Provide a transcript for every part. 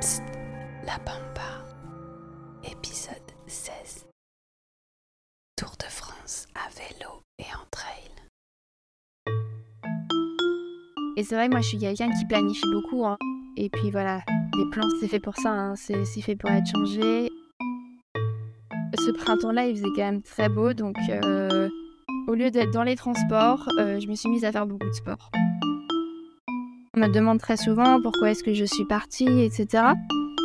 Psst, la Pampa, épisode 16. Tour de France à vélo et en trail. Et c'est vrai, moi je suis quelqu'un qui planifie beaucoup. hein. Et puis voilà, les plans c'est fait pour ça, hein. c'est fait pour être changé. Ce printemps-là, il faisait quand même très beau, donc euh, au lieu d'être dans les transports, euh, je me suis mise à faire beaucoup de sport. On me demande très souvent pourquoi est-ce que je suis partie, etc.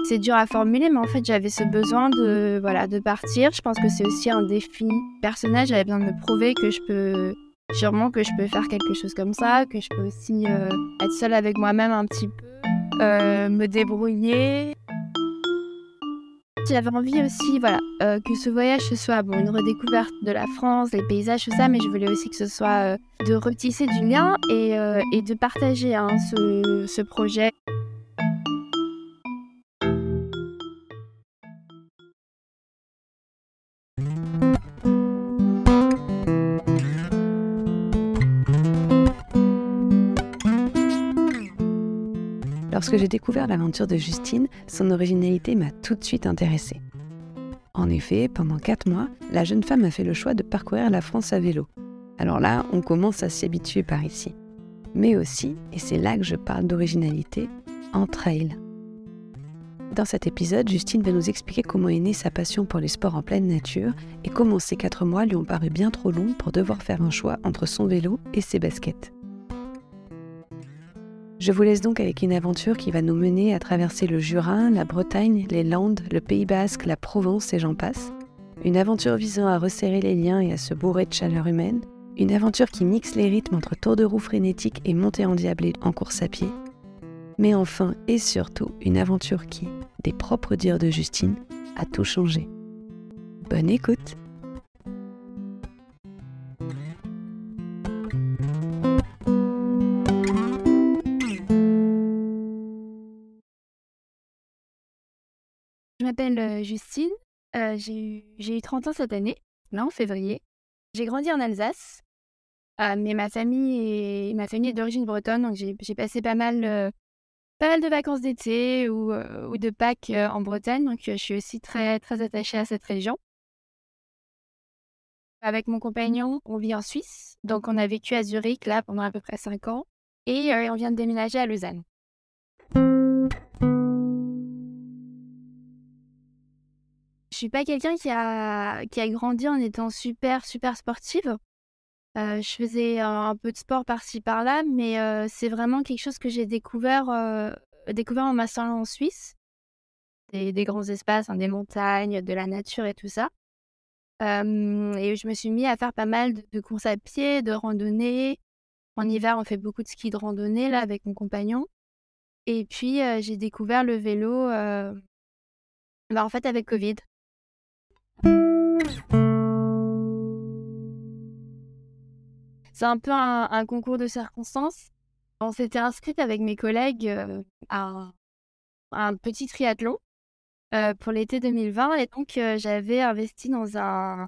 C'est dur à formuler, mais en fait j'avais ce besoin de, voilà, de partir. Je pense que c'est aussi un défi personnel, j'avais besoin de me prouver que je peux sûrement que je peux faire quelque chose comme ça, que je peux aussi euh, être seule avec moi-même un petit peu, euh, me débrouiller. J'avais envie aussi, euh, que ce voyage soit bon, une redécouverte de la France, les paysages, tout ça, mais je voulais aussi que ce soit euh, de retisser du lien et, euh, de partager hein, ce projet. Lorsque j'ai découvert l'aventure de Justine, son originalité m'a tout de suite intéressée. En effet, pendant 4 mois, la jeune femme a fait le choix de parcourir la France à vélo. Alors là, on commence à s'y habituer par ici. Mais aussi, et c'est là que je parle d'originalité, en trail. Dans cet épisode, Justine va nous expliquer comment est née sa passion pour les sports en pleine nature et comment ces 4 mois lui ont paru bien trop longs pour devoir faire un choix entre son vélo et ses baskets. Je vous laisse donc avec une aventure qui va nous mener à traverser le Jura, la Bretagne, les Landes, le Pays Basque, la Provence et j'en passe. Une aventure visant à resserrer les liens et à se bourrer de chaleur humaine. Une aventure qui mixe les rythmes entre tour de roue frénétique et montée endiablée en course à pied. Mais enfin et surtout, une aventure qui, des propres dires de Justine, a tout changé. Bonne écoute m'appelle euh, Justine, j'ai eu, j'ai eu 30 ans cette année, là en février. J'ai grandi en Alsace, euh, mais ma famille est, est d'origine bretonne, donc j'ai passé pas mal, pas mal de vacances d'été ou, ou de Pâques en Bretagne, donc je suis aussi très, très attachée à cette région. Avec mon compagnon, on vit en Suisse, donc on a vécu à Zurich là pendant à peu près 5 ans, et on vient de déménager à Lausanne. Suis pas quelqu'un qui a, qui a grandi en étant super, super sportive. Euh, je faisais un, peu de sport par-ci par-là, mais euh, c'est vraiment quelque chose que j'ai découvert, euh, découvert en m'installant en Suisse. Des, grands espaces, hein, des montagnes, de la nature et tout ça. Et je me suis mis à faire pas mal de, courses à pied, de randonnées. En hiver, on fait beaucoup de ski de randonnée là avec mon compagnon. Et puis, j'ai découvert le vélo bah, en fait avec Covid. C'est un peu un, concours de circonstances. On s'était inscrite avec mes collègues euh, à, un, petit triathlon euh, pour l'été 2020 et donc euh, j'avais investi dans un,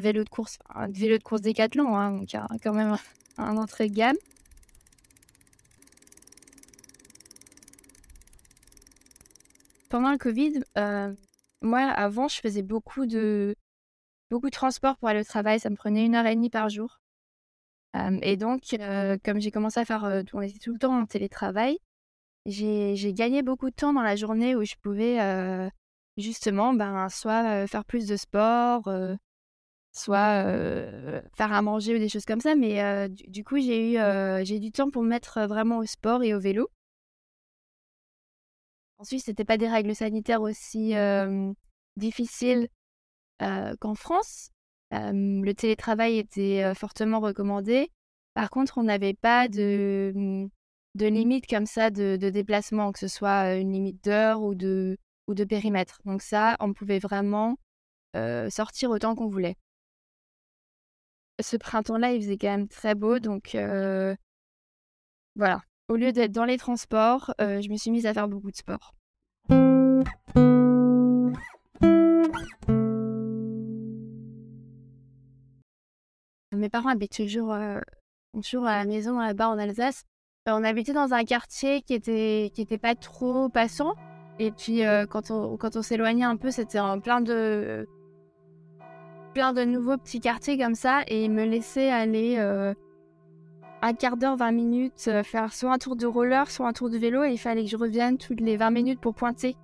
vélo de course, un vélo de course Décathlon, hein, donc quand même un, entrée de gamme. Pendant le Covid, moi avant je faisais beaucoup de beaucoup de transport pour aller au travail, ça me prenait une heure et demie par jour. Euh, et donc, euh, comme j'ai commencé à faire, on était tout le temps en télétravail, j'ai gagné beaucoup de temps dans la journée où je pouvais justement ben, soit faire plus de sport, euh, soit euh, faire à manger ou des choses comme ça. Mais euh, du, du coup, j'ai eu euh, j'ai du temps pour me mettre vraiment au sport et au vélo. Ensuite, c'était pas des règles sanitaires aussi euh, difficiles euh, qu'en France. Le télétravail était fortement recommandé. Par contre, on n'avait pas de, de limite comme ça de, de déplacement, que ce soit une limite d'heure ou de, ou de périmètre. Donc ça, on pouvait vraiment sortir autant qu'on voulait. Ce printemps-là, il faisait quand même très beau, donc euh, voilà. Au lieu d'être dans les transports, euh, je me suis mise à faire beaucoup de sport. Mes parents habitent toujours, euh, toujours à la maison là-bas en Alsace. on habitait dans un quartier qui était, qui était pas trop passant. Et puis, quand on, quand on s'éloignait un peu, c'était en plein de, plein de nouveaux petits quartiers comme ça. Et il me laissait aller un quart d'heure, 20 minutes, faire soit un tour de roller, soit un tour de vélo. Et il fallait que je revienne toutes les 20 minutes pour pointer,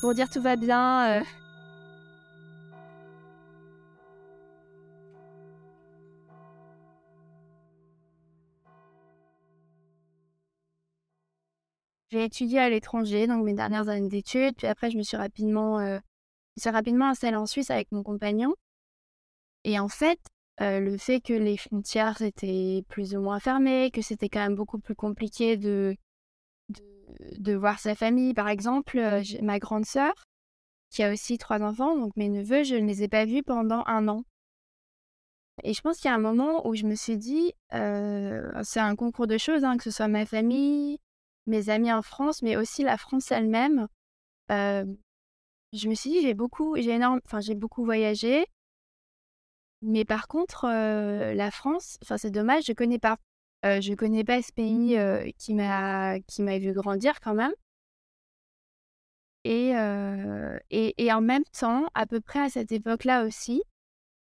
pour dire tout va bien. J'ai étudié à l'étranger, donc mes dernières années d'études. Puis après, je me suis rapidement, euh, je suis rapidement installée en Suisse avec mon compagnon. Et en fait, le fait que les frontières étaient plus ou moins fermées, que c'était quand même beaucoup plus compliqué de, de, voir sa famille. Par exemple, ma grande sœur, qui a aussi trois enfants, donc mes neveux, je ne les ai pas vus pendant un an. Et je pense qu'il y a un moment où je me suis dit, c'est un concours de choses, hein, que ce soit ma famille, mes amis en France, mais aussi la France elle-même. je me suis dit, j'ai beaucoup, j'ai énorme, enfin, j'ai beaucoup voyagé. Mais par contre, la France, enfin, c'est dommage, je connais pas. je connais pas ce pays qui m'a qui m'a vu grandir quand même. Et, et, et, en même temps, à peu près à cette époque-là aussi,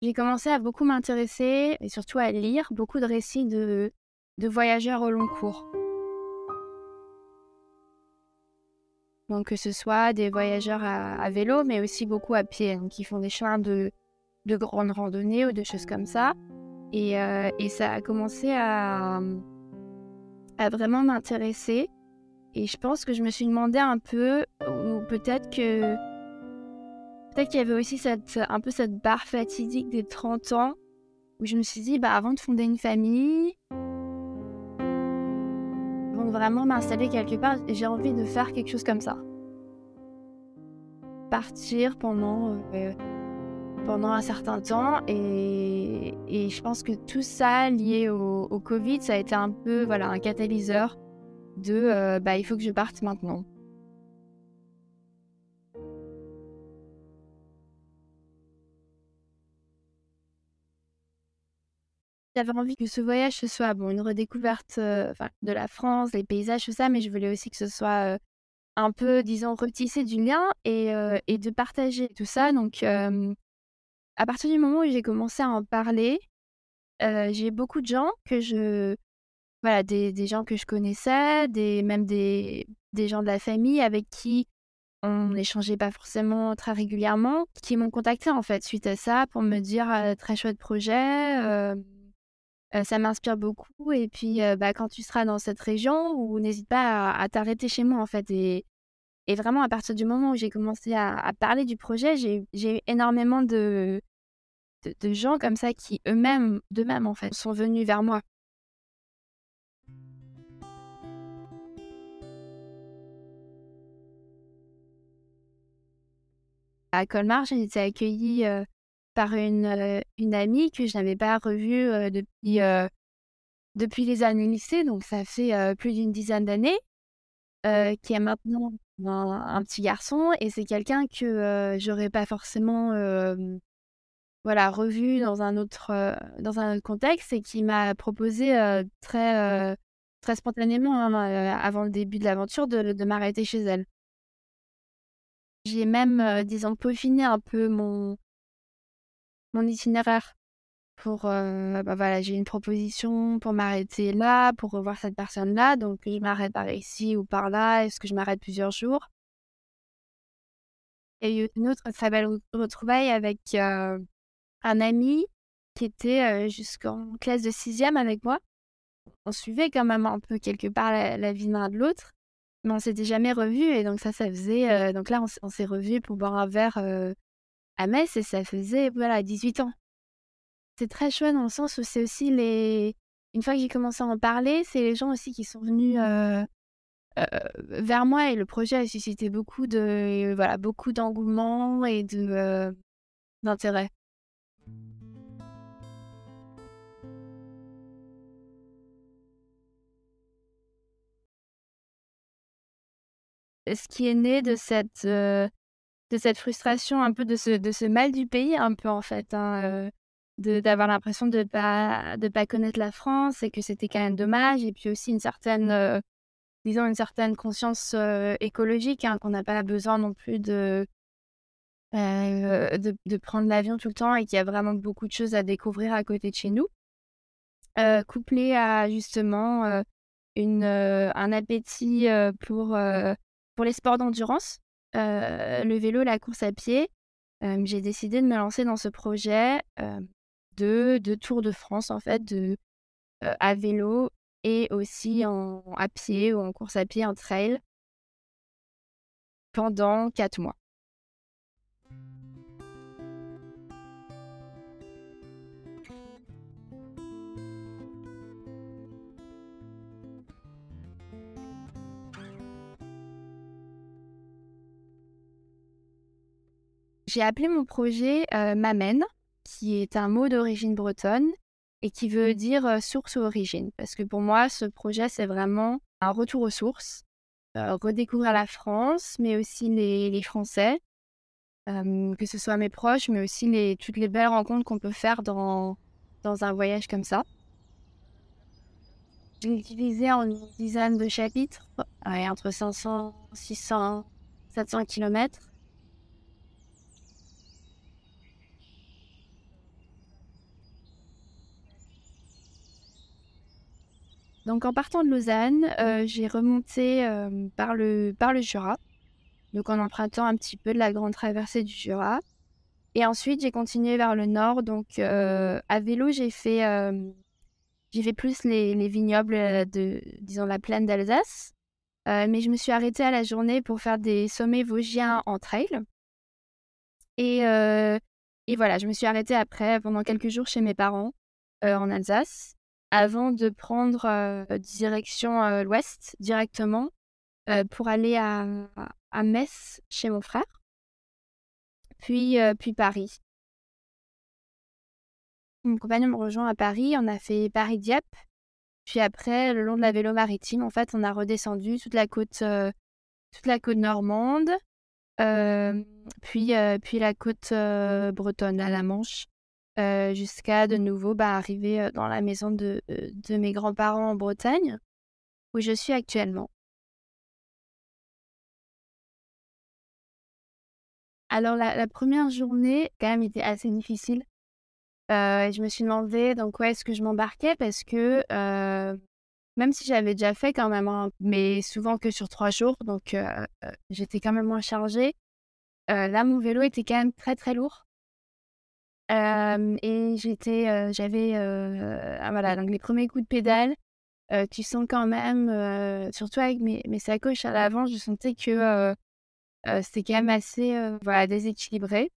j'ai commencé à beaucoup m'intéresser et surtout à lire beaucoup de récits de, de voyageurs au long cours. Donc que ce soit des voyageurs à, vélo, mais aussi beaucoup à pied, hein, qui font des chemins de, de grandes randonnées ou de choses comme ça. Et, euh, et ça a commencé à, à vraiment m'intéresser. Et je pense que je me suis demandé un peu, ou peut-être que peut-être qu'il y avait aussi cette, un peu cette barre fatidique des 30 ans, où je me suis dit, bah, avant de fonder une famille, vraiment m'installer quelque part, j'ai envie de faire quelque chose comme ça. Partir pendant, euh, pendant un certain temps et, je pense que tout ça lié au, Covid, ça a été un peu voilà, un catalyseur de euh, bah, il faut que je parte maintenant. J'avais envie que ce voyage ce soit bon, une redécouverte euh, de la France, les paysages, tout ça, mais je voulais aussi que ce soit euh, un peu, disons, retisser du lien et, et de partager tout ça. Donc, à partir du moment où j'ai commencé à en parler, j'ai beaucoup de gens que je. Voilà, des, des, gens que je connaissais, des, même des, des gens de la famille avec qui on n'échangeait pas forcément très régulièrement, qui m'ont contacté en fait suite à ça pour me dire très chouette projet ça m'inspire beaucoup. Et puis, bah, quand tu seras dans cette région, n'hésite pas à, t'arrêter chez moi, en fait. Et, et, vraiment, à partir du moment où j'ai commencé à, parler du projet, j'ai eu énormément de, de, gens comme ça qui, eux-mêmes, d'eux-mêmes, en fait, sont venus vers moi. À Colmar, j'ai été accueillie par une, une amie que je n'avais pas revue depuis, depuis les années lycée, donc ça fait plus d'une dizaine d'années, qui est maintenant un, petit garçon, et c'est quelqu'un que j'aurais pas forcément voilà, revu dans un, autre, dans un autre contexte et qui m'a proposé très, très spontanément, hein, avant le début de l'aventure, de, m'arrêter chez elle. J'ai même, disons, peaufiné un peu mon, mon itinéraire pour bah voilà j'ai une proposition pour m'arrêter là pour revoir cette personne là donc je m'arrête par ici ou par là est-ce que je m'arrête plusieurs jours? Il y a eu une autre très belle retrouvaille avec un ami qui était jusqu'en classe de sixième avec moi on suivait quand même un peu quelque part la, vie l'un de l'autre mais on s'était jamais revus et donc ça ça faisait donc là on, s'est revus pour boire un verre à Metz et ça faisait voilà 18 ans. C'est très chouette dans le sens où c'est aussi les une fois que j'ai commencé à en parler, c'est les gens aussi qui sont venus euh, vers moi et le projet a suscité beaucoup de voilà beaucoup d'engouement et de d'intérêt. Ce qui est né de cette de cette frustration, un peu de ce, de ce mal du pays, un peu en fait. Hein, d'avoir l'impression de pas de pas connaître la France et que c'était quand même dommage et puis aussi une certaine disons une certaine conscience écologique hein, qu'on n'a pas besoin non plus de de, de, prendre l'avion tout le temps et qu'il y a vraiment beaucoup de choses à découvrir à côté de chez nous couplé à justement une, un appétit pour, pour les sports d'endurance le vélo la course à pied j'ai décidé de me lancer dans ce projet de, de Tour de France en fait de à vélo et aussi en à pied ou en course à pied en trail pendant quatre mois. J'ai appelé mon projet Mamen, qui est un mot d'origine bretonne et qui veut dire source ou origine. Parce que pour moi, ce projet, c'est vraiment un retour aux sources, redécouvrir la France, mais aussi les, Français, que ce soit mes proches, mais aussi les, toutes les belles rencontres qu'on peut faire dans, dans un voyage comme ça. J'ai utilisé en une dizaine de chapitres, entre 500, 600, 700 kilomètres. Donc en partant de Lausanne, euh, j'ai remonté euh, par, le, par le Jura, donc en empruntant un petit peu de la grande traversée du Jura. Et ensuite, j'ai continué vers le nord. Donc euh, à vélo, j'ai fait, j'ai fait plus les, les, vignobles de, disons, la plaine d'Alsace. mais je me suis arrêtée à la journée pour faire des sommets vosgiens en trail. Et, et voilà, je me suis arrêtée après pendant quelques jours chez mes parents en Alsace avant de prendre direction l'ouest directement pour aller à, Metz chez mon frère, puis, Paris. Mon compagnon me rejoint à Paris, on a fait Paris-Dieppe, puis après, le long de la vélo maritime, en fait, on a redescendu toute la côte, toute la côte normande, puis, puis la côte bretonne à la Manche. Euh, jusqu'à de nouveau bah, arriver euh, dans la maison de, euh, de mes grands-parents en Bretagne, où je suis actuellement. Alors la, première journée, quand même, était assez difficile. je me suis demandé dans quoi est-ce que je m'embarquais? Parce que même si j'avais déjà fait quand même, hein, mais souvent que sur trois jours, donc j'étais quand même moins chargée. là, mon vélo était quand même très très lourd et j'étais, j'avais, ah, voilà, donc les premiers coups de pédale, tu sens quand même, surtout avec mes, mes sacoches à l'avant, je sentais que c'était quand même assez, voilà, déséquilibré.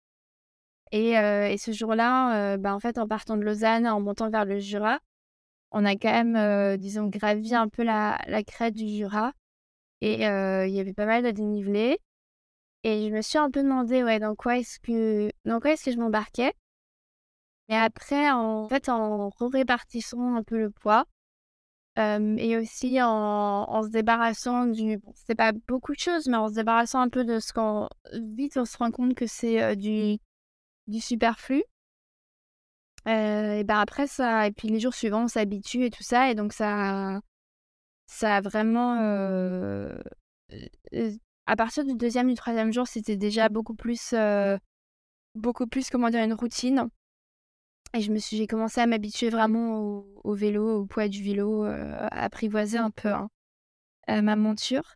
Et, et ce jour-là, bah, en fait, en partant de Lausanne, en montant vers le Jura, on a quand même, disons, gravi un peu la, la crête du Jura. Et il y avait pas mal de dénivelé. Et je me suis un peu demandé, ouais, dans quoi est-ce que, dans quoi est-ce que je m'embarquais? Et après, en fait, en répartissant un peu le poids et aussi en, se débarrassant du. Bon, c'est pas beaucoup de choses, mais en se débarrassant un peu de ce qu'on. Vite, on se rend compte que c'est du, du superflu. et ben après ça, et puis les jours suivants, on s'habitue et tout ça, et donc ça, ça a vraiment. à partir du deuxième, du troisième jour, c'était déjà beaucoup plus, beaucoup plus, comment dire, une routine. Et je me suis, j'ai commencé à m'habituer vraiment au, vélo, au poids du vélo, euh, apprivoiser un peu hein, euh, ma monture.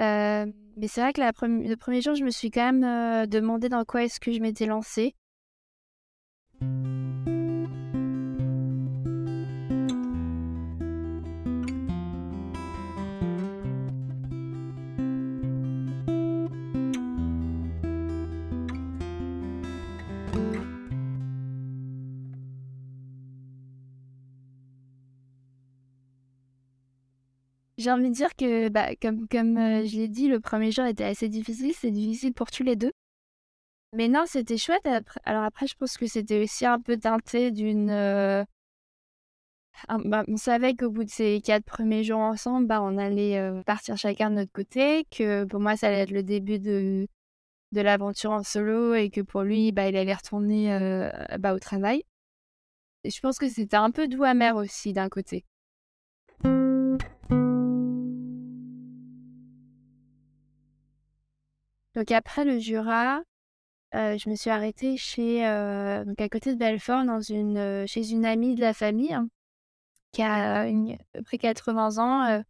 Euh, mais c'est vrai que le premier jour, je me suis quand même demandé dans quoi est-ce que je m'étais lancée. J'ai envie de dire que, bah, comme, comme euh, je l'ai dit, le premier jour était assez difficile. C'est difficile pour tous les deux. Mais non, c'était chouette. Alors après, je pense que c'était aussi un peu teinté d'une. Euh, bah, on savait qu'au bout de ces quatre premiers jours ensemble, bah, on allait euh, partir chacun de notre côté. Que pour moi, ça allait être le début de, de l'aventure en solo et que pour lui, bah, il allait retourner bah, au travail. je pense que c'était un peu doux amer aussi d'un côté. Donc après le Jura, je me suis arrêtée chez, donc à côté de Belfort, dans une, chez une amie de la famille hein, qui a à peu près 80 ans.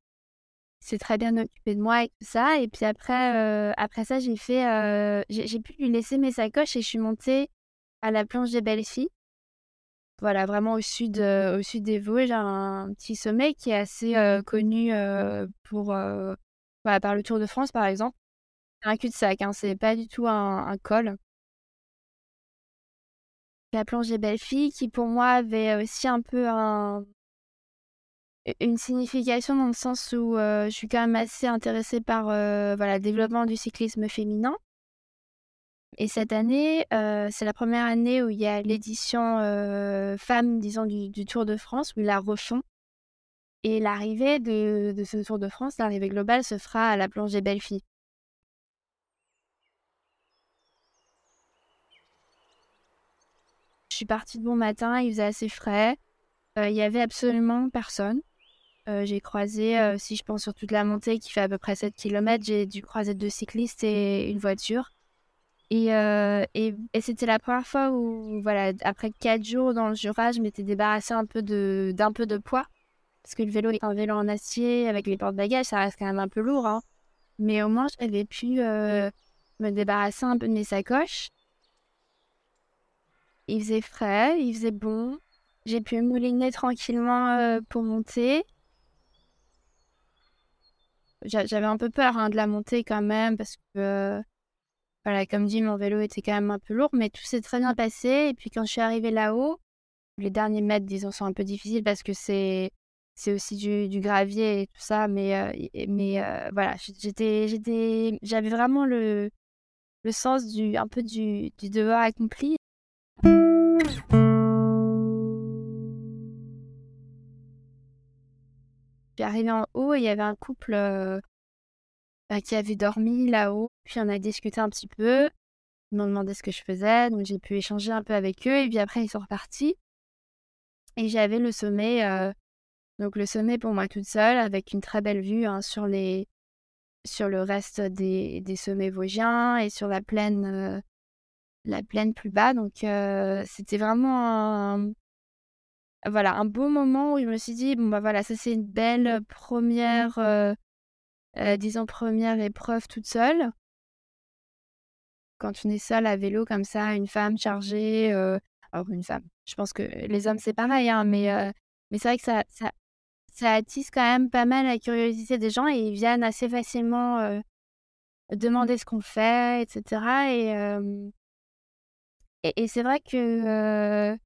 s'est très bien occupée de moi et tout ça. Et puis après, après ça, j'ai fait, j'ai pu lui laisser mes sacoches et je suis montée à la planche des belles filles. Voilà, vraiment au sud, au sud des Vosges, un petit sommet qui est assez connu pour, par le Tour de France, par exemple. C'est un cul-de-sac, hein, c'est pas du tout un col. La belles filles qui pour moi avait aussi un peu une signification dans le sens où je suis quand même assez intéressée par voilà, le développement du cyclisme féminin. Et cette année, c'est la première année où il y a l'édition femme, disons, du, Tour de France, où ils la refont. Et l'arrivée de, de, ce Tour de France, l'arrivée globale, se fera à la planche des belles filles. Je suis partie de bon matin, il faisait assez frais. Euh, il y avait absolument personne. Euh, j'ai croisé, euh, si je pense sur toute la montée qui fait à peu près 7 km, j'ai dû croiser deux cyclistes et une voiture. Et, et, et c'était la première fois où, voilà, après 4 jours dans le Jura, je m'étais débarrassée un peu de, d'un peu de poids. Parce que le vélo est un vélo en acier avec les porte-bagages, ça reste quand même un peu lourd. Hein. Mais au moins, j'avais pu me débarrasser un peu de mes sacoches. Il faisait frais, il faisait bon. J'ai pu mouliner tranquillement euh, pour monter. J'avais un peu peur hein, de la montée quand même parce que, euh, voilà, comme dit, mon vélo était quand même un peu lourd, mais tout s'est très bien passé. Et puis quand je suis arrivée là-haut, les derniers mètres, disons, sont un peu difficiles parce que c'est c'est aussi du, gravier et tout ça, mais, euh, mais voilà, j'étais, j'étais, j'avais vraiment le, le sens du, un peu du, du devoir accompli. Suis arrivée en haut et il y avait un couple bah, qui avait dormi là-haut. Puis on a discuté un petit peu. Ils m'ont demandé ce que je faisais, donc j'ai pu échanger un peu avec eux. Et puis après, ils sont repartis. Et j'avais le sommet, donc le sommet pour moi toute seule, avec une très belle vue hein, sur, les, sur le reste des, des sommets vosgiens et sur la plaine, la plaine plus bas. Donc c'était vraiment un, voilà, un beau moment où je me suis dit, bon, bah voilà, ça c'est une belle première, euh, euh, disons, première épreuve toute seule. Quand on est seule à vélo comme ça, une femme chargée, alors une femme, je pense que les hommes c'est pareil, hein, mais, mais c'est vrai que ça, ça, ça, attise quand même pas mal la curiosité des gens et ils viennent assez facilement demander ce qu'on fait, etc. Et, et, c'est vrai que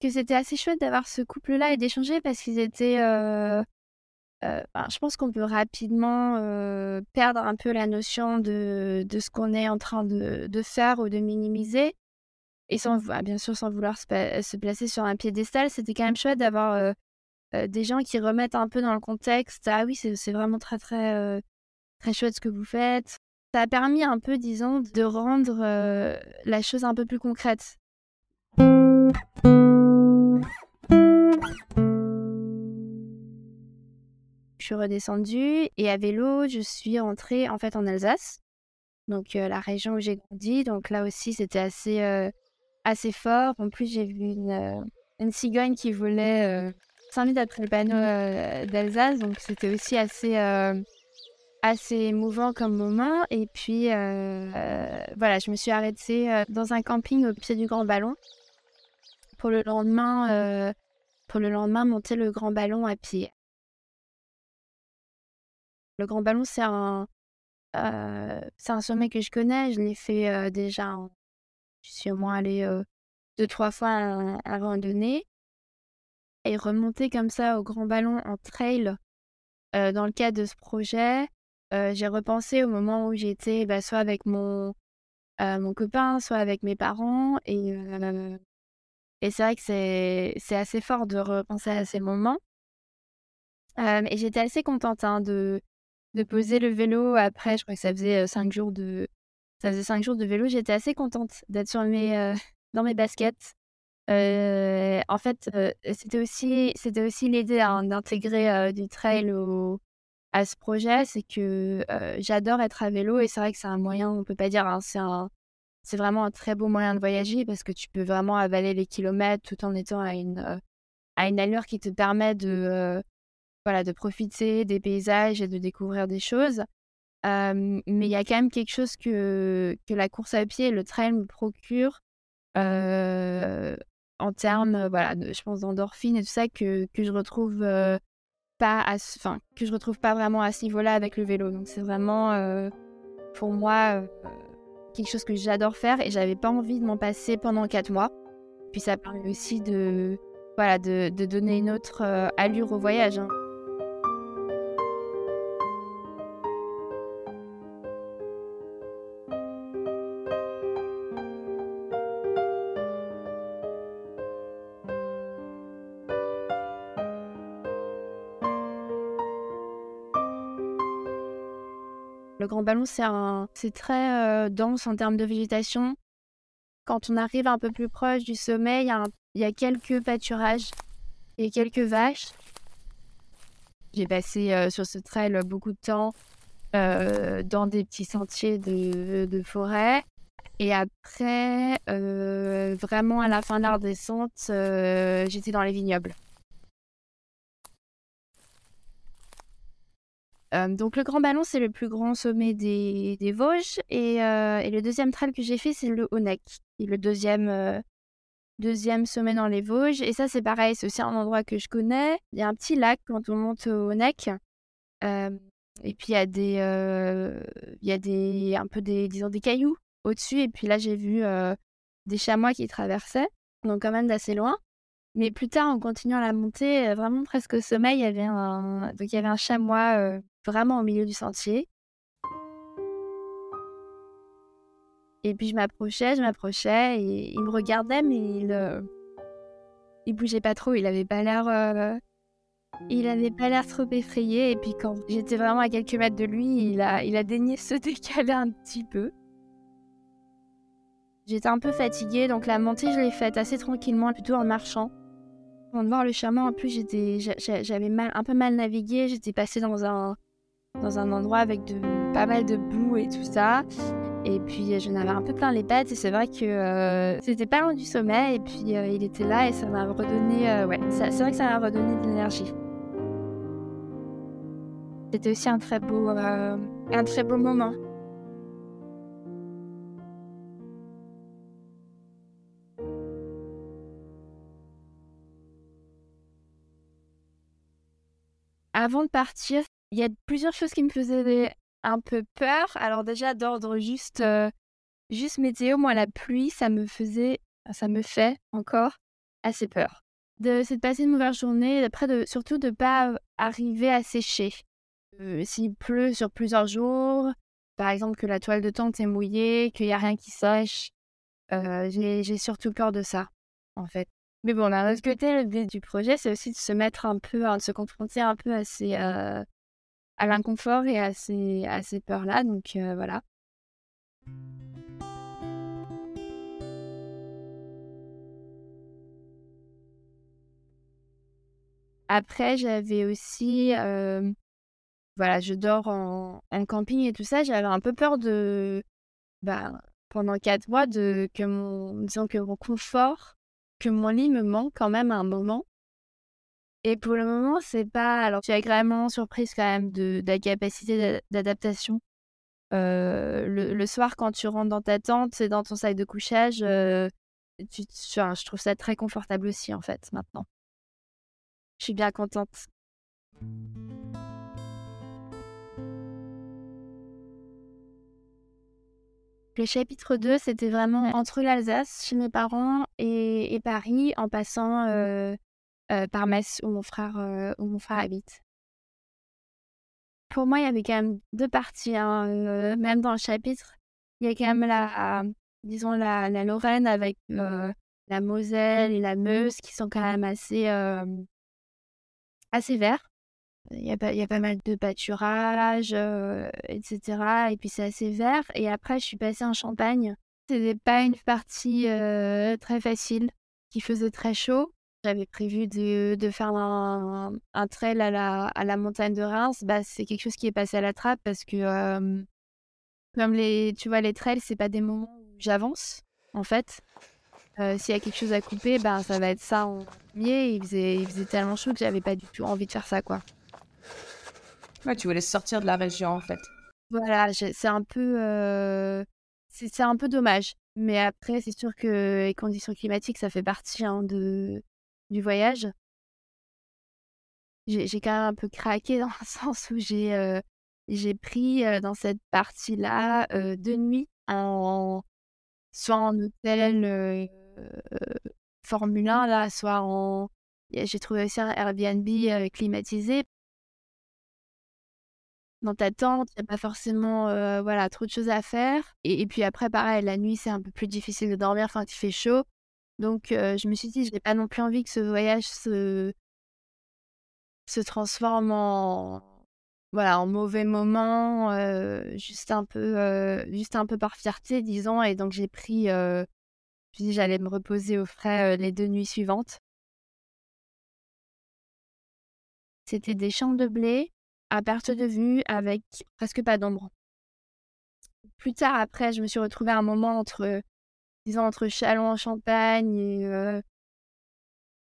que c'était assez chouette d'avoir ce couple-là et d'échanger parce qu'ils étaient. Euh, je pense qu'on peut rapidement perdre un peu la notion de, de ce qu'on est en train de, de, faire ou de minimiser. Et sans, ah, bien sûr, sans vouloir se, se placer sur un piédestal, c'était quand même chouette d'avoir des gens qui remettent un peu dans le contexte. Ah oui, c'est vraiment très, très, très chouette ce que vous faites. Ça a permis un peu, disons, de rendre la chose un peu plus concrète. Je suis redescendue et à vélo, je suis rentrée en fait en Alsace, donc euh, la région où j'ai grandi. Donc là aussi, c'était assez, euh, assez fort. En plus, j'ai vu une, euh, une, cigogne qui volait 5 minutes après le panneau d'Alsace, donc c'était aussi assez, assez émouvant comme moment. Et puis voilà, je me suis arrêtée dans un camping au pied du Grand Ballon pour le lendemain, pour le lendemain monter le Grand Ballon à pied. Le Grand Ballon, c'est un, c'est un sommet que je connais. Je l'ai fait déjà. Je suis au moins allée deux, trois fois à, un randonnée. Et remonter comme ça au Grand Ballon en trail dans le cadre de ce projet, j'ai repensé au moment où j'étais bah, soit avec mon, mon copain, soit avec mes parents. Et, et c'est vrai que c'est assez fort de repenser à ces moments. et j'étais assez contente hein, de, de poser le vélo après, je crois que ça faisait cinq jours de, ça faisait cinq jours de vélo. J'étais assez contente d'être dans mes baskets en fait, c'était aussi, aussi l'idée hein, d'intégrer du trail au, à ce projet, c'est que j'adore être à vélo et c'est vrai que c'est un moyen, on peut pas dire, hein, c'est un, c'est vraiment un très beau moyen de voyager parce que tu peux vraiment avaler les kilomètres tout en étant à une, à une allure qui te permet de, voilà, de profiter des paysages et de découvrir des choses. mais il y a quand même quelque chose que, que la course à pied et le trail me procurent en termes, voilà, je pense, d'endorphine et tout ça que, que je retrouve que je retrouve pas vraiment à ce niveau-là avec le vélo. Donc c'est vraiment, pour moi, quelque chose que j'adore faire et j'avais pas envie de m'en passer pendant quatre mois. Puis ça permet aussi de, voilà, de, donner une autre allure au voyage. Hein. Ballon, c'est très dense en termes de végétation. Quand on arrive un peu plus proche du sommet, il y, a quelques pâturages et quelques vaches. J'ai passé sur ce trail beaucoup de temps dans des petits sentiers de, forêt. Et après, vraiment à la fin de la descente, j'étais dans les vignobles. Donc le Grand Ballon, c'est le plus grand sommet des, Vosges. Et, le deuxième trail que j'ai fait, c'est le Honeck, le deuxième, deuxième sommet dans les Vosges. Et ça, c'est pareil, c'est aussi un endroit que je connais. Il y a un petit lac quand on monte au Honeck. et puis il y a des, il y a des, un peu des, disons, des cailloux au-dessus. Et puis là, j'ai vu des chamois qui traversaient, donc quand même d'assez loin. Mais plus tard, en continuant la montée, vraiment presque au sommet, il y avait un, donc il y avait un chamois vraiment au milieu du sentier. Et puis je m'approchais, je m'approchais, et il me regardait, mais il, euh, bougeait pas trop. Il avait pas l'air, euh, il avait pas l'air trop effrayé. Et puis quand j'étais vraiment à quelques mètres de lui, il a, il a daigné se décaler un petit peu. J'étais un peu fatiguée, donc la montée je l'ai faite assez tranquillement, plutôt en marchant. Avant de voir le chameau, en plus j'avais un peu mal navigué. J'étais passée dans un, dans un endroit avec de, pas mal de boue et tout ça. Et puis je n'avais un peu plein les pattes et c'est vrai que euh, c'était pas loin du sommet et puis euh, il était là et ça m'a redonné, euh, ouais, c'est vrai que ça m'a redonné de l'énergie. C'était aussi un très beau, un très beau moment. Avant de partir, il y a plusieurs choses qui me faisaient un peu peur. Alors déjà d'ordre juste, euh, juste météo, moi la pluie, ça me faisait, ça me fait encore assez peur. De, c'est de passer une mauvaise journée, après de, surtout de pas arriver à sécher. Euh, s'il pleut sur plusieurs jours, par exemple que la toile de tente est mouillée, qu'il n'y a rien qui sèche, euh, j'ai, surtout peur de ça, en fait. Mais bon, d'un autre côté, le but du projet, c'est aussi de se mettre un peu, hein, de se confronter un peu à ces, à l'inconfort et à ces, à ces peurs-là. Donc euh, voilà. Après, j'avais aussi, euh, voilà, je dors en, camping et tout ça. J'avais un peu peur de, bah, pendant quatre mois, de que mon, disons que mon confort, que mon lit me manque quand même à un moment. Et pour le moment, c'est pas. Alors, je suis agréablement surprise quand même de, la capacité d'adaptation. Euh, le, soir, quand tu rentres dans ta tente et dans ton sac de couchage, euh, tu, je trouve ça très confortable aussi, en fait, maintenant. Je suis bien contente. Le chapitre 2, c'était vraiment entre l'Alsace, chez mes parents, et, Paris, en passant euh, par Metz où mon frère, euh, où mon frère habite. Pour moi, il y avait quand même deux parties, hein, euh, même dans le chapitre. Il y a quand même la, disons, la, la Lorraine avec la Moselle et la Meuse qui sont quand même assez, assez verts. Il y, a pas, il y a pas mal de pâturage, etc. Et puis c'est assez vert. Et après, je suis passée en Champagne. C'était pas une partie très facile qu'il faisait très chaud. J'avais prévu de, de faire un, un, trail à la, à la montagne de Reims. Bah, c'est quelque chose qui est passé à la trappe parce que, comme les, tu vois, les trails, c'est pas des moments où j'avance, en fait. S'il y a quelque chose à couper, bah, ça va être ça en premier. Il faisait, il faisait tellement chaud que j'avais pas du tout envie de faire ça, quoi. Ouais, tu voulais sortir de la région, en fait. Voilà, c'est un peu, c'est un peu dommage. Mais après, c'est sûr que les conditions climatiques, ça fait partie hein, de, du voyage. J'ai quand même un peu craqué dans le sens où j'ai j'ai pris dans cette partie-là deux nuits en soit en hôtel Formule 1 là, soit en j'ai trouvé aussi un Airbnb climatisé dans ta tente, il n'y a pas forcément voilà, trop de choses à faire. Et, puis après, pareil, la nuit, c'est un peu plus difficile de dormir, enfin, il fait chaud. Donc, je me suis dit, je n'ai pas non plus envie que ce voyage se, se transforme en, voilà, en mauvais moment, juste, un peu, juste un peu par fierté, disons. Et donc, j'ai pris, je dit, j'allais me reposer au frais les deux nuits suivantes. C'était des champs de blé à perte de vue avec presque pas d'ombre. Plus tard, après, je me suis retrouvée à un moment entre, disons, entre Châlons-en-Champagne et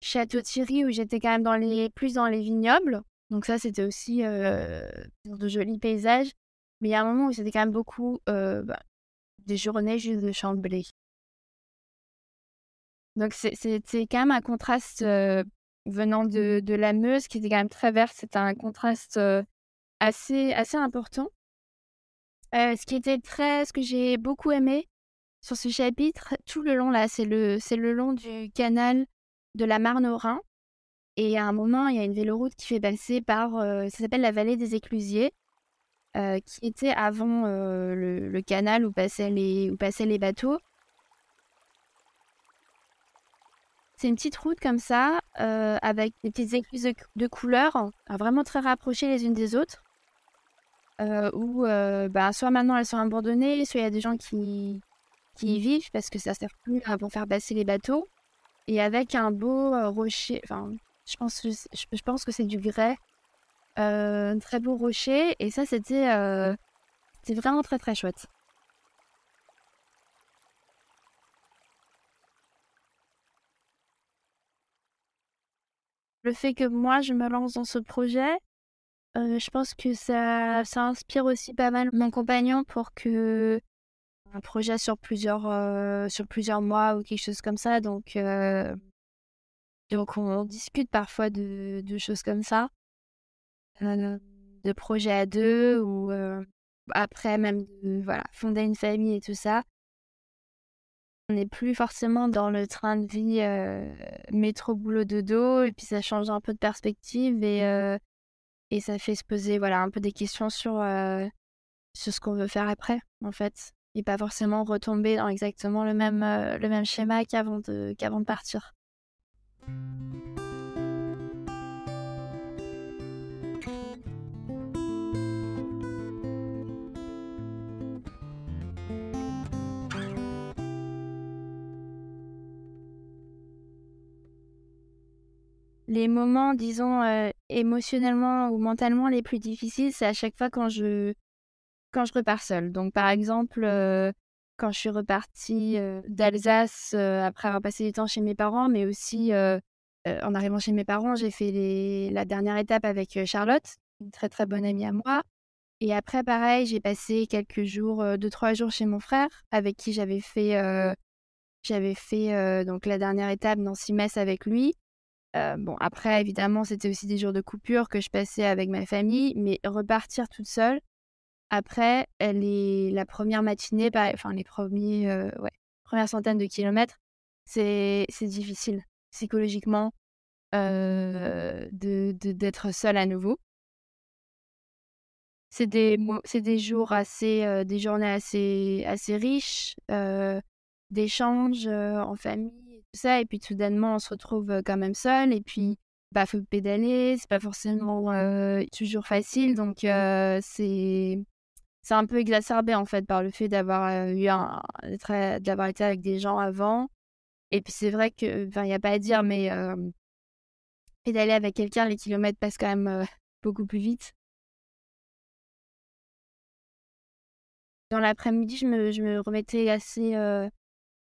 Château-Thierry, où j'étais quand même plus dans les vignobles. Donc ça, c'était aussi euh, de jolis paysages. Mais il y a un moment où c'était quand même beaucoup bah, des journées juste de champs de blé. Donc c'est quand même un contraste venant de, de, la Meuse, qui était quand même très verte. C'était un contraste assez, assez important. Ce qui était très, ce que j'ai beaucoup aimé sur ce chapitre, tout le long là, c'est le, c'est le long du canal de la Marne au Rhin. Et à un moment, il y a une véloroute qui fait passer par, euh, ça s'appelle la vallée des Éclusiers, euh, qui était avant le, le, canal où passaient les, où passaient les bateaux. C'est une petite route comme ça, avec des petites écluses de, de couleurs, vraiment très rapprochées les unes des autres. Euh, où euh, bah, soit maintenant elles sont abandonnées, soit il y a des gens qui, qui y vivent parce que ça sert plus à pour faire passer les bateaux. Et avec un beau euh, rocher, enfin, je pense, que c'est du grès, un très beau rocher. Et ça, c'était c'était vraiment très très chouette. Le fait que moi je me lance dans ce projet, je pense que ça, ça inspire aussi pas mal mon compagnon pour que un projet sur plusieurs, sur plusieurs mois ou quelque chose comme ça. Donc, donc on, discute parfois de, de, choses comme ça, de projets à deux ou après même de voilà, fonder une famille et tout ça. On n'est plus forcément dans le train de vie métro boulot dodo et puis ça change un peu de perspective et et ça fait se poser voilà, un peu des questions sur, euh, sur ce qu'on veut faire après, en fait. Et pas forcément retomber dans exactement le même, euh, le même schéma qu'avant de, qu'avant de partir. les moments, disons, euh, émotionnellement ou mentalement les plus difficiles, c'est à chaque fois quand je, quand je repars seule. Donc, par exemple, euh, quand je suis repartie euh, d'Alsace après avoir passé du temps chez mes parents, mais aussi en arrivant chez mes parents, j'ai fait la dernière étape avec Charlotte, une très très bonne amie à moi. Et après, pareil, j'ai passé quelques jours, deux, trois jours chez mon frère, avec qui j'avais fait, j'avais fait donc la dernière étape dans Simès avec lui. Euh, bon, après, évidemment, c'était aussi des jours de coupure que je passais avec ma famille, mais repartir toute seule, après, les, la première matinée, enfin, les premiers, euh, ouais, premières centaines de kilomètres, c'est difficile psychologiquement euh, d'être seule à nouveau. C'est des, des jours assez, des journées assez, assez riches, d'échanges en famille ça. Et puis, soudainement, on se retrouve quand même seul. Et puis, bah, faut pédaler. C'est pas forcément toujours facile. Donc, c'est c'est un peu exacerbé en fait par le fait d'avoir eu un d'avoir été avec des gens avant Et puis c'est vrai que, enfin, il n'y a pas à dire, mais pédaler avec quelqu'un, les kilomètres passent quand même beaucoup plus vite. Dans l'après-midi, je me, je me remettais assez,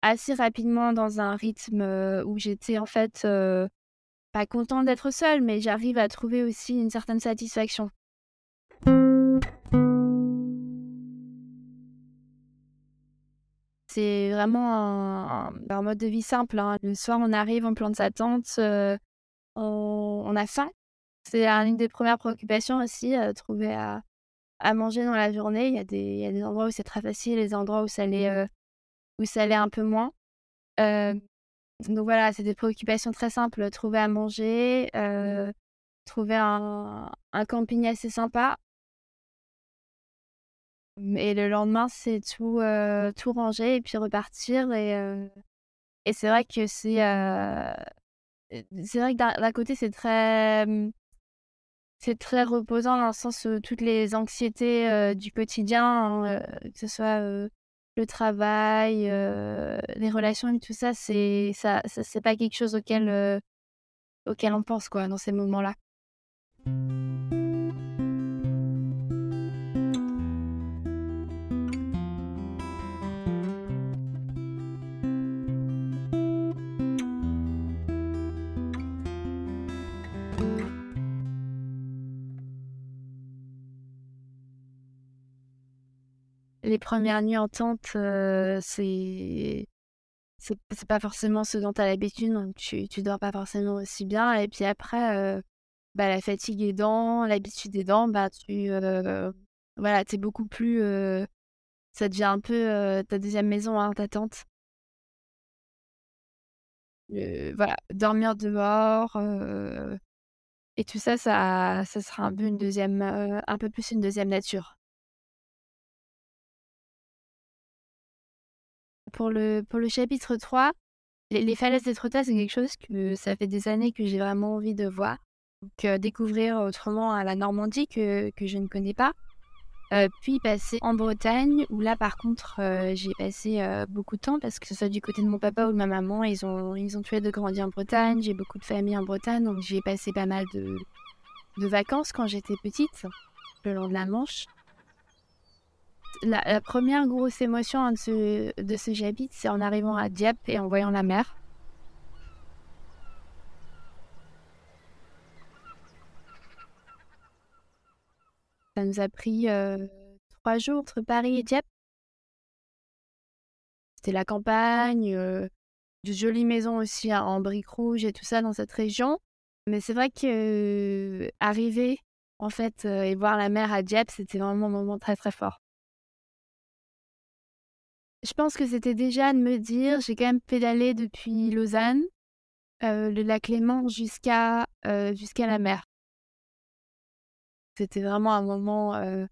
assez rapidement dans un rythme où j'étais en fait pas contente d'être seule, mais j'arrive à trouver aussi une certaine satisfaction. C'est vraiment un, mode de vie simple. Hein. Le soir, on arrive, on plante sa tente, on, a faim. C'est une des premières préoccupations aussi, trouver à, à, manger dans la journée. Il y, a des, il y a des endroits où c'est très facile, des endroits où ça l'est, où ça l'est un peu moins. donc voilà, c'est des préoccupations très simples. Trouver à manger, trouver un, un, camping assez sympa. Et le lendemain, c'est tout, tout ranger et puis repartir. Et, et c'est vrai que c'est c'est vrai que d'un côté, c'est très, mmh, c'est très reposant dans le sens où toutes les anxiétés du quotidien, hein, que ce soit le travail, les relations et tout ça, c'est ça, c'est pas quelque chose auquel, auquel on pense quoi dans ces moments-là. Les premières nuits en tente, c'est c'est pas forcément ce dont tu as l'habitude, donc tu, tu dors pas forcément aussi bien. Et puis après, bah, la fatigue aidant, l'habitude aidant, bah, tu voilà, es beaucoup plus. ça devient un peu ta deuxième maison, hein, ta tente. voilà, dormir dehors. et tout ça, ça, ça sera un peu une deuxième, un peu plus une deuxième nature. Pour le, pour le chapitre 3, les, falaises d'Étretat, c'est quelque chose que ça fait des années que j'ai vraiment envie de voir. Donc, euh, découvrir autrement à la Normandie que, que je ne connais pas. Euh, puis passer en Bretagne, où là, par contre, euh, j'ai passé beaucoup de temps parce que ce soit du côté de mon papa ou de ma maman, ils ont, ils ont tous les deux grandi en Bretagne. J'ai beaucoup de familles en Bretagne, donc j'ai passé pas mal de, de vacances quand j'étais petite, le long de la Manche la, première grosse émotion de ce, de ce j'habite, c'est en arrivant à Dieppe et en voyant la mer. Ça nous a pris euh, trois jours entre Paris et Dieppe. C'était la campagne, euh, de jolies maisons aussi hein, en briques rouges et tout ça dans cette région. Mais c'est vrai que euh, arriver en fait et voir la mer à Dieppe, c'était vraiment un moment très très fort. Je pense que c'était déjà de me dire, j'ai quand même pédalé depuis Lausanne, euh, le lac Léman jusqu'à euh, jusqu'à la mer. C'était vraiment un moment, euh,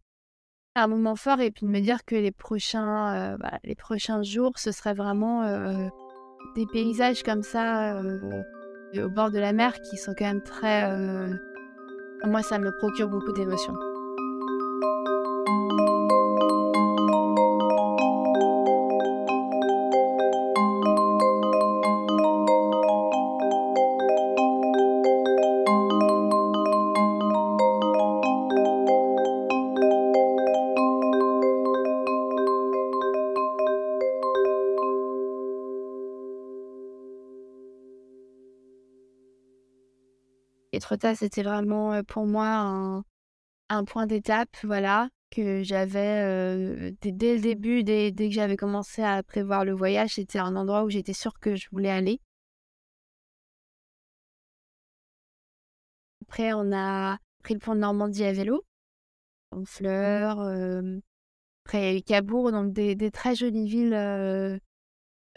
un moment fort et puis de me dire que les prochains, bah, les prochains jours, ce serait vraiment des paysages comme ça au bord de la mer qui sont quand même très... moi, ça me procure beaucoup d'émotions. Etretat, c'était vraiment pour moi un, point d'étape, voilà, que j'avais dès, le début, dès, que j'avais commencé à prévoir le voyage, c'était un endroit où j'étais sûre que je voulais aller. Après, on a pris le pont de Normandie à vélo, en mmh. fleurs. après, il y a eu Cabourg, donc des, des très jolies villes euh,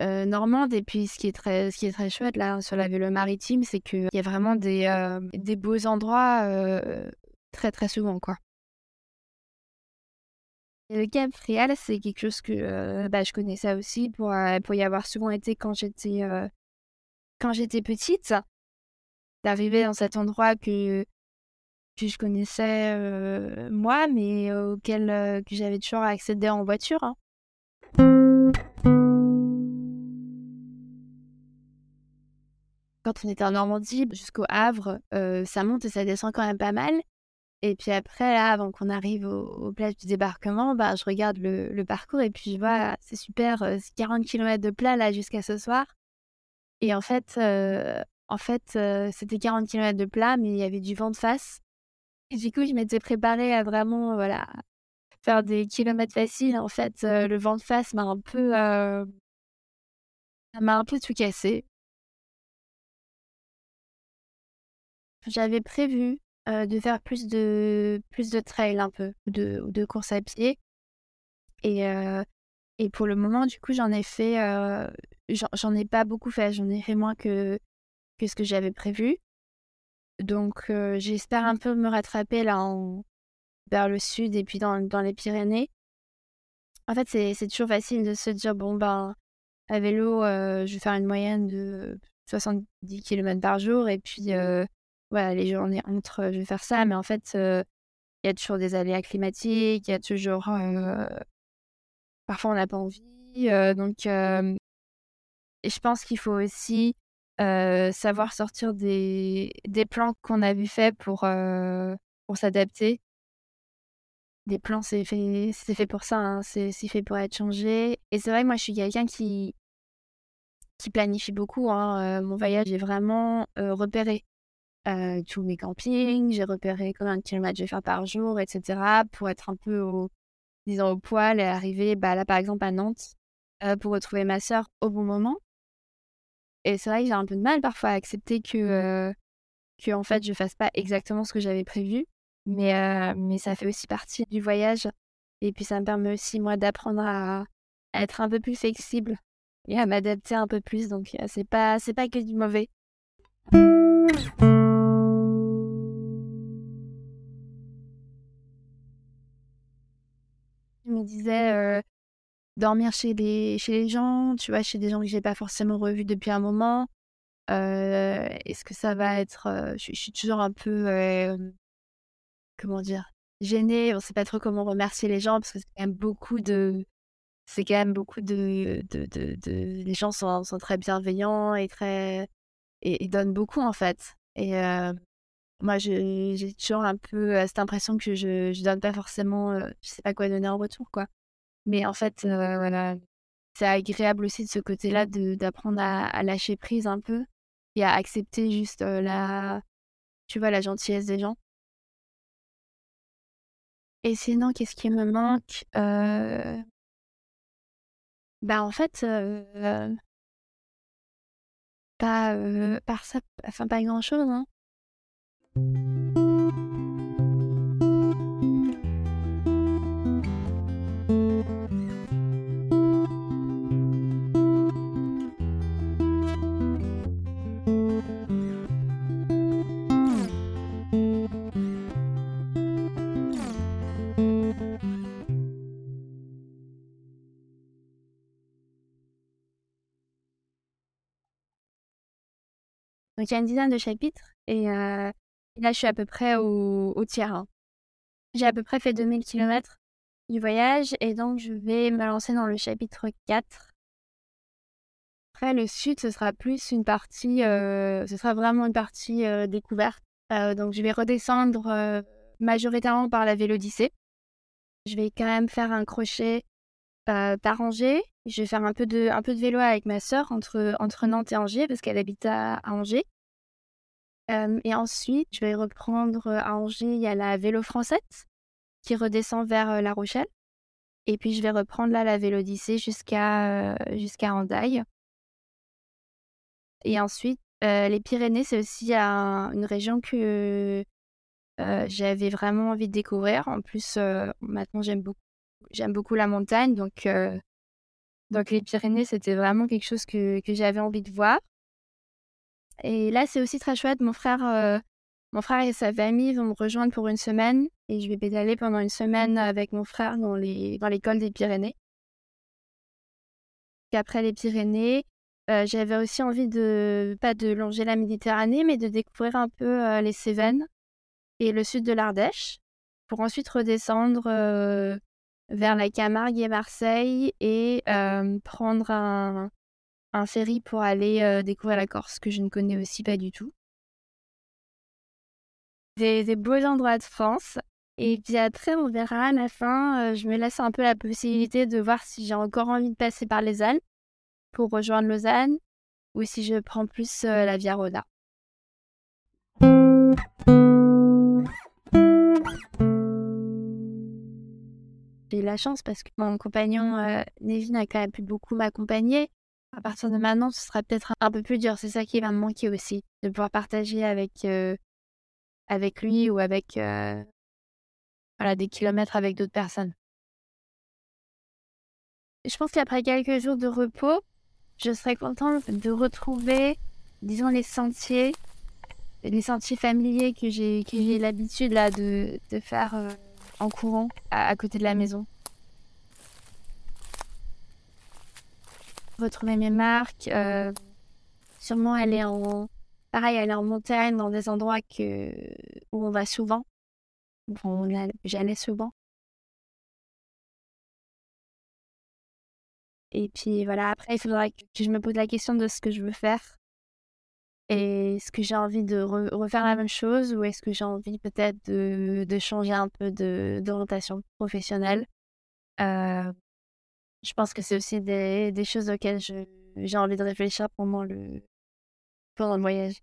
normande. Et puis, ce qui est très, ce qui est très chouette là sur la vélo maritime, c'est qu'il y a vraiment des, euh, des beaux endroits euh, très très souvent, quoi. le Cap Frial, c'est quelque chose que bah, je connaissais aussi pour, pour y avoir souvent été quand j'étais quand j'étais petite. D'arriver dans cet endroit que, que je connaissais moi, mais auquel que j'avais toujours accédé en voiture. Hein. Quand on était en Normandie jusqu'au Havre, ça monte et ça descend quand même pas mal. Et puis après, là, avant qu'on arrive au, plages du débarquement, bah, je regarde le, parcours et puis je vois, c'est super, 40 km de plat là jusqu'à ce soir. Et en fait, en fait c'était 40 km de plat, mais il y avait du vent de face. Et du coup, je m'étais préparée à vraiment voilà, faire des kilomètres faciles. En fait, le vent de face m'a un peu, ça m'a un peu tout cassé. J'avais prévu de faire plus de, plus de trail un peu, de, de course à pied. Et, et pour le moment, du coup, j'en ai fait, j'en ai pas beaucoup fait, j'en ai fait moins que, que ce que j'avais prévu. Donc, j'espère un peu me rattraper là en, vers le sud et puis dans, dans les Pyrénées. En fait, c'est toujours facile de se dire, bon, ben, à vélo, je vais faire une moyenne de 70 km par jour et puis voilà, les journées entre, je vais faire ça, mais en fait, il y a toujours des aléas climatiques, il y a toujours. parfois, on n'a pas envie. donc, et je pense qu'il faut aussi savoir sortir des, des plans qu'on avait faits pour, pour s'adapter. Des plans, c'est fait, fait pour ça, hein, c'est fait pour être changé. Et c'est vrai que moi, je suis quelqu'un qui, qui planifie beaucoup. Hein, mon voyage est vraiment repéré. Euh, tous mes campings, j'ai repéré combien de kilomètres je vais faire par jour, etc. pour être un peu au, disons, au poil et arriver bah, là, par exemple, à Nantes euh, pour retrouver ma sœur au bon moment. Et c'est vrai que j'ai un peu de mal parfois à accepter que, euh, que en fait, je fasse pas exactement ce que j'avais prévu. Mais, mais ça fait aussi partie du voyage. Et puis, ça me permet aussi, moi, d'apprendre à, à, être un peu plus flexible et à m'adapter un peu plus. Donc, c'est pas, c'est pas que du mauvais. Disais, dormir chez les, chez les gens, tu vois, chez des gens que j'ai pas forcément revus depuis un moment. Est-ce que ça va être. je, suis toujours un peu. comment dire Gênée. On sait pas trop comment remercier les gens parce que c'est quand même beaucoup de. C'est quand même beaucoup de, de, de, de... Les gens sont, sont très bienveillants et très. Et, et donnent beaucoup en fait. Et moi, j'ai toujours un peu cette impression que je ne donne pas forcément, je sais pas quoi donner en retour, quoi. Mais en fait, voilà, c'est agréable aussi de ce côté-là d'apprendre à, à, lâcher prise un peu et à accepter juste la, tu vois, la gentillesse des gens. Et sinon, qu'est-ce qui me manque Bah, en fait, pas, par ça, enfin, pas grand-chose, hein. Donc il y a une dizaine de chapitres et, euh, là je suis à peu près au, tiers. Hein. J'ai à peu près fait 2000 km du voyage et donc je vais me lancer dans le chapitre 4. Après le sud ce sera plus une partie, euh, ce sera vraiment une partie euh, découverte. donc je vais redescendre majoritairement par la Vélodyssée. Je vais quand même faire un crochet par Angers je vais faire un peu de, un peu de vélo avec ma sœur entre, entre Nantes et Angers parce qu'elle habite à, Angers. Et ensuite, je vais reprendre à Angers, il y a la vélo française qui redescend vers La Rochelle. Et puis, je vais reprendre là la Vélodyssée jusqu'à jusqu'à Andaille. Et ensuite, les Pyrénées, c'est aussi une région que j'avais vraiment envie de découvrir. En plus, maintenant, j'aime beaucoup, beaucoup la montagne. Donc, donc les Pyrénées, c'était vraiment quelque chose que, que j'avais envie de voir. Et là, c'est aussi très chouette. Mon frère, euh, mon frère et sa famille vont me rejoindre pour une semaine et je vais pédaler pendant une semaine avec mon frère dans les dans l'école des Pyrénées. après les Pyrénées, euh, j'avais aussi envie de pas de longer la Méditerranée, mais de découvrir un peu euh, les Cévennes et le sud de l'Ardèche, pour ensuite redescendre vers la Camargue et Marseille et prendre un, un ferry pour aller découvrir la Corse que je ne connais aussi pas du tout. Des, des beaux endroits de France. Et puis après, on verra à la fin. je me laisse un peu la possibilité de voir si j'ai encore envie de passer par les Alpes pour rejoindre Lausanne ou si je prends plus la Via Roda. J'ai la chance parce que mon compagnon Nevin a quand même pu beaucoup m'accompagner. À partir de maintenant, ce sera peut-être un peu plus dur. C'est ça qui va me manquer aussi, de pouvoir partager avec, euh, avec lui ou avec euh, voilà, des kilomètres avec d'autres personnes. Je pense qu'après quelques jours de repos, je serais contente de retrouver, disons, les sentiers, les sentiers familiers que j'ai l'habitude là de, de faire en courant à, côté de la maison. Retrouver mes marques. Euh, sûrement aller en. Pareil, aller en montagne dans des endroits que, où on va souvent. J'allais souvent. Et puis voilà, après, il faudra que je me pose la question de ce que je veux faire. Est-ce que j'ai envie de refaire la même chose ou est-ce que j'ai envie peut-être de, de, changer un peu d'orientation professionnelle? Euh, Je pense que c'est aussi des, choses auxquelles j'ai envie de réfléchir pendant le, pendant le voyage.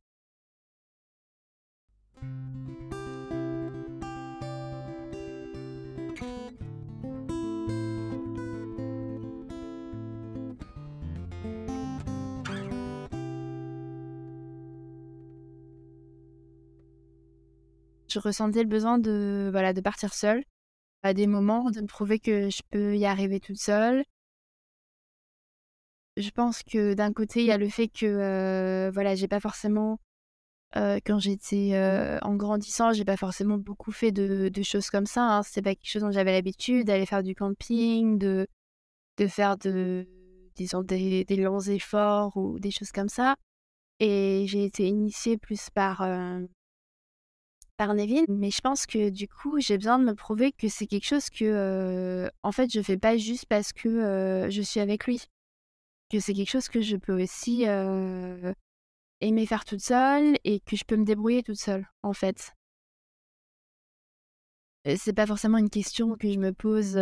je ressentais le besoin de, voilà, de partir seule à des moments, de me prouver que je peux y arriver toute seule. Je pense que d'un côté, il y a le fait que voilà, j'ai pas forcément, quand j'étais en grandissant, j'ai pas forcément beaucoup fait de, choses comme ça. Hein. C'est pas quelque chose dont j'avais l'habitude d'aller faire du camping, de, de faire de, disons, des, des longs efforts ou des choses comme ça. Et j'ai été initiée plus par, par Nevin, mais je pense que du coup, j'ai besoin de me prouver que c'est quelque chose que, en fait, je fais pas juste parce que je suis avec lui. Que c'est quelque chose que je peux aussi aimer faire toute seule et que je peux me débrouiller toute seule, en fait. C'est pas forcément une question que je me pose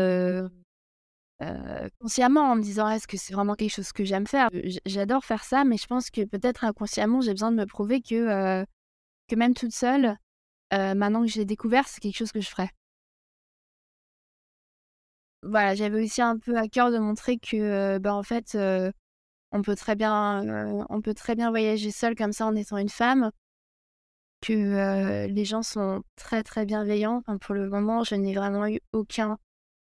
consciemment en me disant est-ce que c'est vraiment quelque chose que j'aime faire? J'adore faire ça, mais je pense que peut-être inconsciemment, j'ai besoin de me prouver que, que même toute seule, euh, maintenant que j'ai découvert, c'est quelque chose que je ferais. Voilà, j'avais aussi un peu à cœur de montrer que, bah, en fait, euh, on peut très bien, on peut très bien voyager seul comme ça en étant une femme. Que les gens sont très très bienveillants. pour le moment, je n'ai vraiment eu aucun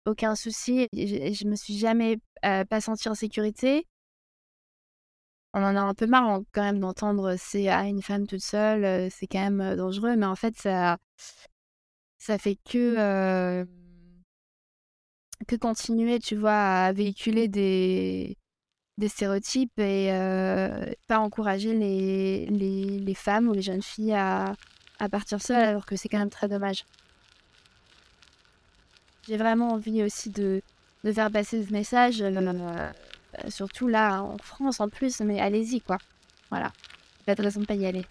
aucun souci. Je, je me suis jamais pas sentie en sécurité on en a un peu marre quand même d'entendre c'est à une femme toute seule, c'est quand même dangereux, mais en fait ça ça fait que que continuer, tu vois, à véhiculer des des stéréotypes et pas encourager les, les, les, femmes ou les jeunes filles à, à partir seules alors que c'est quand même très dommage. J'ai vraiment envie aussi de, de faire passer ce message. Euh, surtout là en France en plus, mais allez-y quoi. Voilà, pas de raison de pas y aller.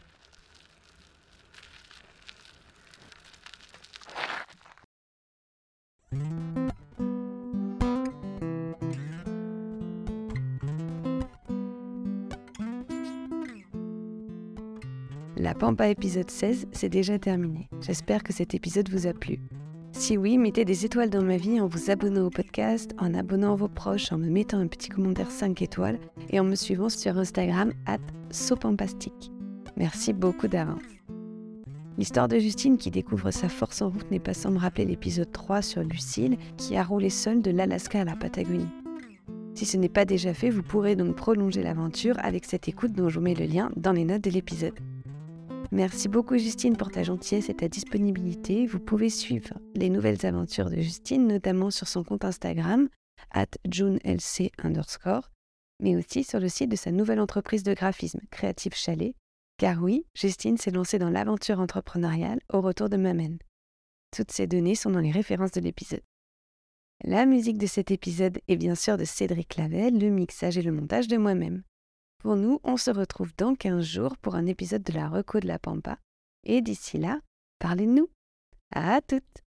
La Pampa épisode 16, c'est déjà terminé. J'espère que cet épisode vous a plu. Si oui, mettez des étoiles dans ma vie en vous abonnant au podcast, en abonnant vos proches, en me mettant un petit commentaire 5 étoiles et en me suivant sur Instagram at sopampastique. Merci beaucoup d'avance. L'histoire de Justine qui découvre sa force en route n'est pas sans me rappeler l'épisode 3 sur Lucille qui a roulé seule de l'Alaska à la Patagonie. Si ce n'est pas déjà fait, vous pourrez donc prolonger l'aventure avec cette écoute dont je vous mets le lien dans les notes de l'épisode. Merci beaucoup Justine pour ta gentillesse et ta disponibilité. Vous pouvez suivre les nouvelles aventures de Justine, notamment sur son compte Instagram, at junelc underscore, mais aussi sur le site de sa nouvelle entreprise de graphisme, Créative Chalet. Car oui, Justine s'est lancée dans l'aventure entrepreneuriale au retour de Mamen. Toutes ces données sont dans les références de l'épisode. La musique de cet épisode est bien sûr de Cédric Lavelle, le mixage et le montage de moi-même. Nous, on se retrouve dans 15 jours pour un épisode de la Reco de la Pampa. Et d'ici là, parlez de nous. À toutes